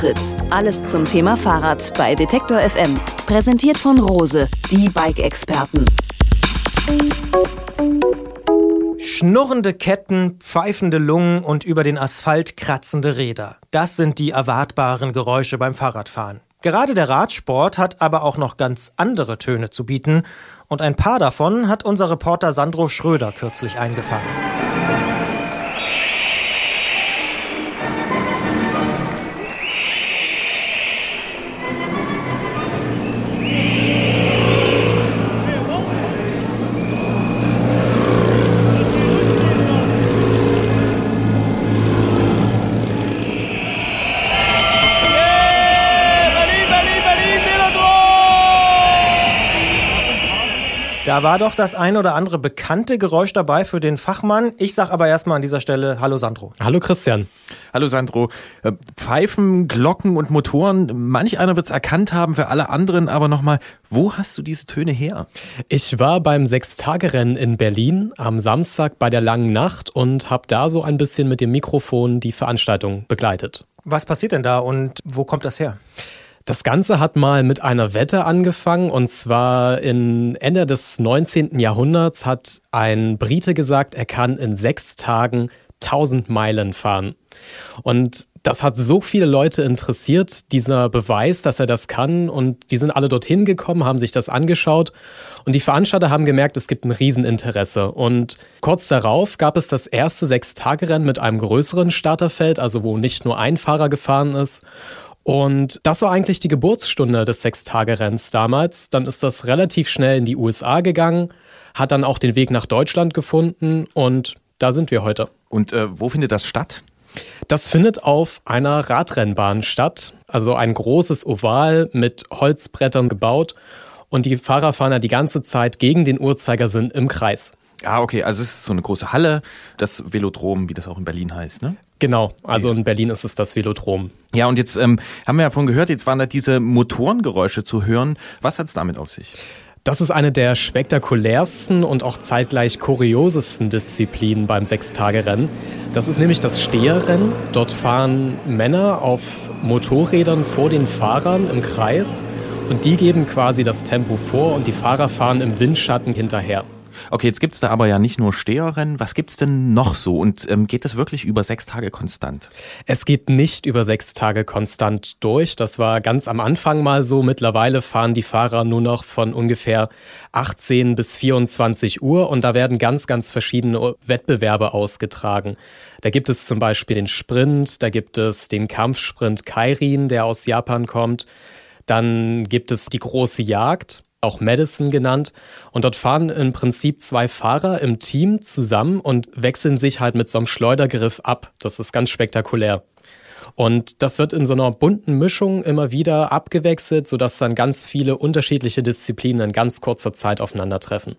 Antritt. Alles zum Thema Fahrrad bei Detektor FM. Präsentiert von Rose, die Bike-Experten. Schnurrende Ketten, pfeifende Lungen und über den Asphalt kratzende Räder. Das sind die erwartbaren Geräusche beim Fahrradfahren. Gerade der Radsport hat aber auch noch ganz andere Töne zu bieten und ein paar davon hat unser Reporter Sandro Schröder kürzlich eingefangen. Da war doch das ein oder andere bekannte Geräusch dabei für den Fachmann. Ich sag aber erstmal an dieser Stelle Hallo Sandro. Hallo Christian. Hallo Sandro. Äh, Pfeifen, Glocken und Motoren, manch einer wird es erkannt haben, für alle anderen aber nochmal, wo hast du diese Töne her? Ich war beim Sechstagerennen in Berlin am Samstag bei der langen Nacht und habe da so ein bisschen mit dem Mikrofon die Veranstaltung begleitet. Was passiert denn da und wo kommt das her? Das Ganze hat mal mit einer Wette angefangen und zwar in Ende des 19. Jahrhunderts hat ein Brite gesagt, er kann in sechs Tagen 1000 Meilen fahren. Und das hat so viele Leute interessiert, dieser Beweis, dass er das kann. Und die sind alle dorthin gekommen, haben sich das angeschaut. Und die Veranstalter haben gemerkt, es gibt ein Rieseninteresse. Und kurz darauf gab es das erste Sechstagerennen mit einem größeren Starterfeld, also wo nicht nur ein Fahrer gefahren ist. Und das war eigentlich die Geburtsstunde des Sechstagerenns damals. Dann ist das relativ schnell in die USA gegangen, hat dann auch den Weg nach Deutschland gefunden und da sind wir heute. Und äh, wo findet das statt? Das findet auf einer Radrennbahn statt, also ein großes Oval mit Holzbrettern gebaut und die Fahrer fahren ja die ganze Zeit gegen den Uhrzeigersinn im Kreis. Ah, okay, also es ist so eine große Halle, das Velodrom, wie das auch in Berlin heißt, ne? Genau, also in Berlin ist es das Velodrom. Ja, und jetzt ähm, haben wir ja von gehört, jetzt waren da diese Motorengeräusche zu hören. Was hat es damit auf sich? Das ist eine der spektakulärsten und auch zeitgleich kuriosesten Disziplinen beim Sechstagerennen. Das ist nämlich das Steherrennen. Dort fahren Männer auf Motorrädern vor den Fahrern im Kreis und die geben quasi das Tempo vor und die Fahrer fahren im Windschatten hinterher. Okay, jetzt gibt es da aber ja nicht nur Steherrennen. Was gibt es denn noch so? Und ähm, geht das wirklich über sechs Tage konstant? Es geht nicht über sechs Tage konstant durch. Das war ganz am Anfang mal so. Mittlerweile fahren die Fahrer nur noch von ungefähr 18 bis 24 Uhr und da werden ganz, ganz verschiedene Wettbewerbe ausgetragen. Da gibt es zum Beispiel den Sprint, da gibt es den Kampfsprint Kairin, der aus Japan kommt. Dann gibt es die große Jagd auch Madison genannt. Und dort fahren im Prinzip zwei Fahrer im Team zusammen und wechseln sich halt mit so einem Schleudergriff ab. Das ist ganz spektakulär. Und das wird in so einer bunten Mischung immer wieder abgewechselt, sodass dann ganz viele unterschiedliche Disziplinen in ganz kurzer Zeit aufeinandertreffen.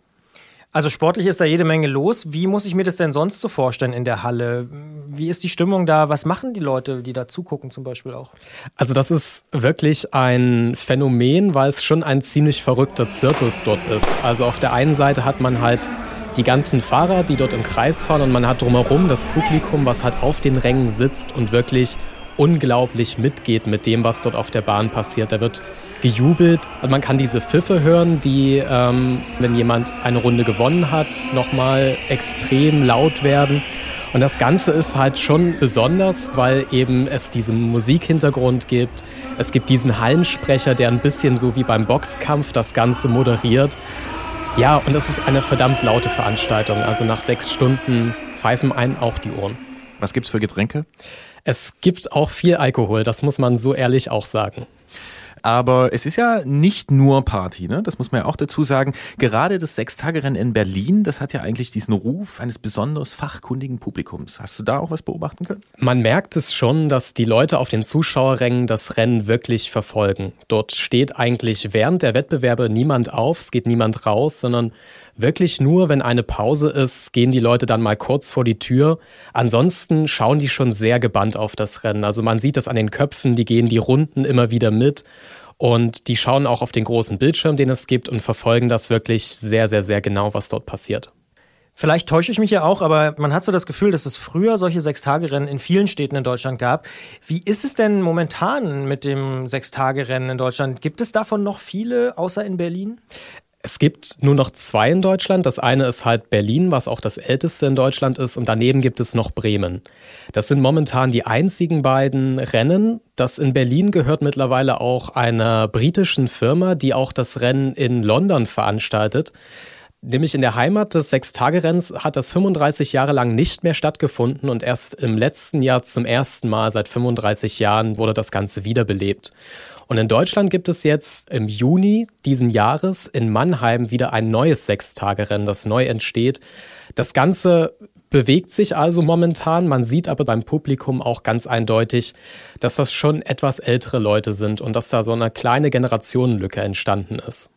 Also sportlich ist da jede Menge los. Wie muss ich mir das denn sonst so vorstellen in der Halle? Wie ist die Stimmung da? Was machen die Leute, die da zugucken zum Beispiel auch? Also das ist wirklich ein Phänomen, weil es schon ein ziemlich verrückter Zirkus dort ist. Also auf der einen Seite hat man halt die ganzen Fahrer, die dort im Kreis fahren und man hat drumherum das Publikum, was halt auf den Rängen sitzt und wirklich unglaublich mitgeht mit dem, was dort auf der Bahn passiert. Da wird gejubelt und man kann diese Pfiffe hören, die, ähm, wenn jemand eine Runde gewonnen hat, nochmal extrem laut werden. Und das Ganze ist halt schon besonders, weil eben es diesen Musikhintergrund gibt. Es gibt diesen Hallensprecher, der ein bisschen so wie beim Boxkampf das Ganze moderiert. Ja, und es ist eine verdammt laute Veranstaltung. Also nach sechs Stunden pfeifen einen auch die Ohren. Was gibt's für Getränke? Es gibt auch viel Alkohol, das muss man so ehrlich auch sagen. Aber es ist ja nicht nur Party, ne? Das muss man ja auch dazu sagen. Gerade das Sechstagerennen in Berlin, das hat ja eigentlich diesen Ruf eines besonders fachkundigen Publikums. Hast du da auch was beobachten können? Man merkt es schon, dass die Leute auf den Zuschauerrängen das Rennen wirklich verfolgen. Dort steht eigentlich während der Wettbewerbe niemand auf, es geht niemand raus, sondern wirklich nur, wenn eine Pause ist, gehen die Leute dann mal kurz vor die Tür. Ansonsten schauen die schon sehr gebannt auf das Rennen. Also man sieht das an den Köpfen, die gehen die Runden immer wieder mit. Und die schauen auch auf den großen Bildschirm, den es gibt, und verfolgen das wirklich sehr, sehr, sehr genau, was dort passiert. Vielleicht täusche ich mich ja auch, aber man hat so das Gefühl, dass es früher solche Sechstagerennen in vielen Städten in Deutschland gab. Wie ist es denn momentan mit dem Sechstagerennen in Deutschland? Gibt es davon noch viele, außer in Berlin? Es gibt nur noch zwei in Deutschland. Das eine ist halt Berlin, was auch das älteste in Deutschland ist, und daneben gibt es noch Bremen. Das sind momentan die einzigen beiden Rennen. Das in Berlin gehört mittlerweile auch einer britischen Firma, die auch das Rennen in London veranstaltet. Nämlich in der Heimat des Sechstagerenns hat das 35 Jahre lang nicht mehr stattgefunden und erst im letzten Jahr zum ersten Mal seit 35 Jahren wurde das Ganze wiederbelebt. Und in Deutschland gibt es jetzt im Juni diesen Jahres in Mannheim wieder ein neues Sechstagerennen, das neu entsteht. Das Ganze bewegt sich also momentan. Man sieht aber beim Publikum auch ganz eindeutig, dass das schon etwas ältere Leute sind und dass da so eine kleine Generationenlücke entstanden ist.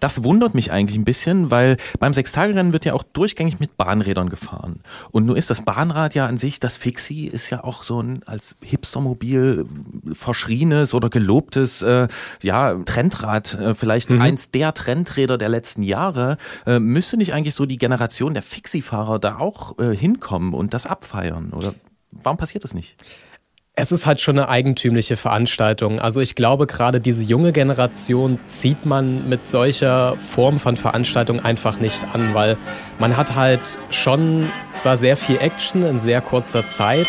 Das wundert mich eigentlich ein bisschen, weil beim Sechstagerennen wird ja auch durchgängig mit Bahnrädern gefahren. Und nur ist das Bahnrad ja an sich, das Fixie ist ja auch so ein als Hipstermobil verschrienes oder gelobtes äh, ja, Trendrad, äh, vielleicht mhm. eins der Trendräder der letzten Jahre. Äh, müsste nicht eigentlich so die Generation der Fixie-Fahrer da auch äh, hinkommen und das abfeiern? Oder warum passiert das nicht? Es ist halt schon eine eigentümliche Veranstaltung. Also ich glaube, gerade diese junge Generation zieht man mit solcher Form von Veranstaltung einfach nicht an, weil man hat halt schon zwar sehr viel Action in sehr kurzer Zeit,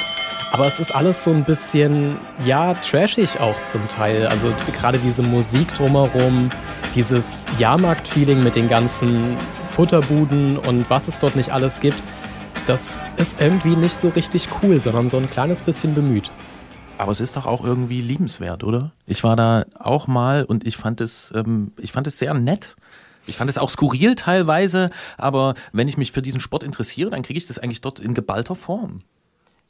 aber es ist alles so ein bisschen, ja, trashig auch zum Teil. Also gerade diese Musik drumherum, dieses Jahrmarkt-Feeling mit den ganzen Futterbuden und was es dort nicht alles gibt, das ist irgendwie nicht so richtig cool, sondern so ein kleines bisschen bemüht. Aber es ist doch auch irgendwie liebenswert, oder? Ich war da auch mal und ich fand es, ähm, ich fand es sehr nett. Ich fand es auch skurril teilweise, aber wenn ich mich für diesen Sport interessiere, dann kriege ich das eigentlich dort in geballter Form.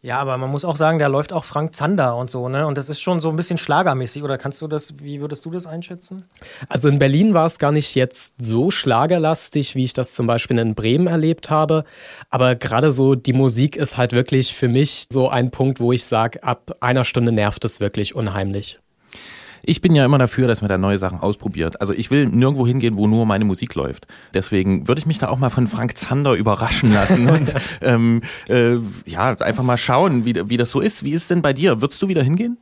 Ja, aber man muss auch sagen, da läuft auch Frank Zander und so, ne? Und das ist schon so ein bisschen schlagermäßig. Oder kannst du das, wie würdest du das einschätzen? Also in Berlin war es gar nicht jetzt so schlagerlastig, wie ich das zum Beispiel in Bremen erlebt habe. Aber gerade so die Musik ist halt wirklich für mich so ein Punkt, wo ich sage, ab einer Stunde nervt es wirklich unheimlich. Ich bin ja immer dafür, dass man da neue Sachen ausprobiert. Also ich will nirgendwo hingehen, wo nur meine Musik läuft. Deswegen würde ich mich da auch mal von Frank Zander überraschen lassen und ähm, äh, ja, einfach mal schauen, wie, wie das so ist. Wie ist es denn bei dir? Würdest du wieder hingehen?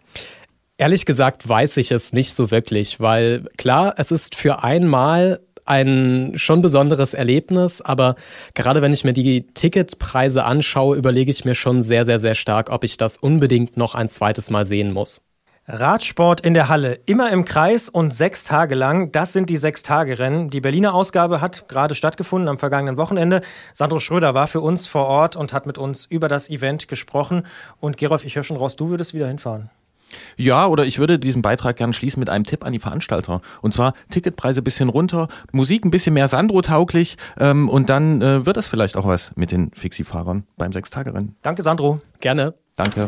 Ehrlich gesagt weiß ich es nicht so wirklich, weil klar, es ist für einmal ein schon besonderes Erlebnis, aber gerade wenn ich mir die Ticketpreise anschaue, überlege ich mir schon sehr, sehr, sehr stark, ob ich das unbedingt noch ein zweites Mal sehen muss. Radsport in der Halle, immer im Kreis und sechs Tage lang. Das sind die sechs Tage Rennen. Die Berliner Ausgabe hat gerade stattgefunden am vergangenen Wochenende. Sandro Schröder war für uns vor Ort und hat mit uns über das Event gesprochen. Und Gerolf, ich höre schon raus, du würdest wieder hinfahren. Ja, oder ich würde diesen Beitrag gerne schließen mit einem Tipp an die Veranstalter. Und zwar Ticketpreise bisschen runter, Musik ein bisschen mehr Sandro-tauglich ähm, und dann äh, wird das vielleicht auch was mit den Fixie-Fahrern beim Sechstagerennen. Danke, Sandro. Gerne. Danke.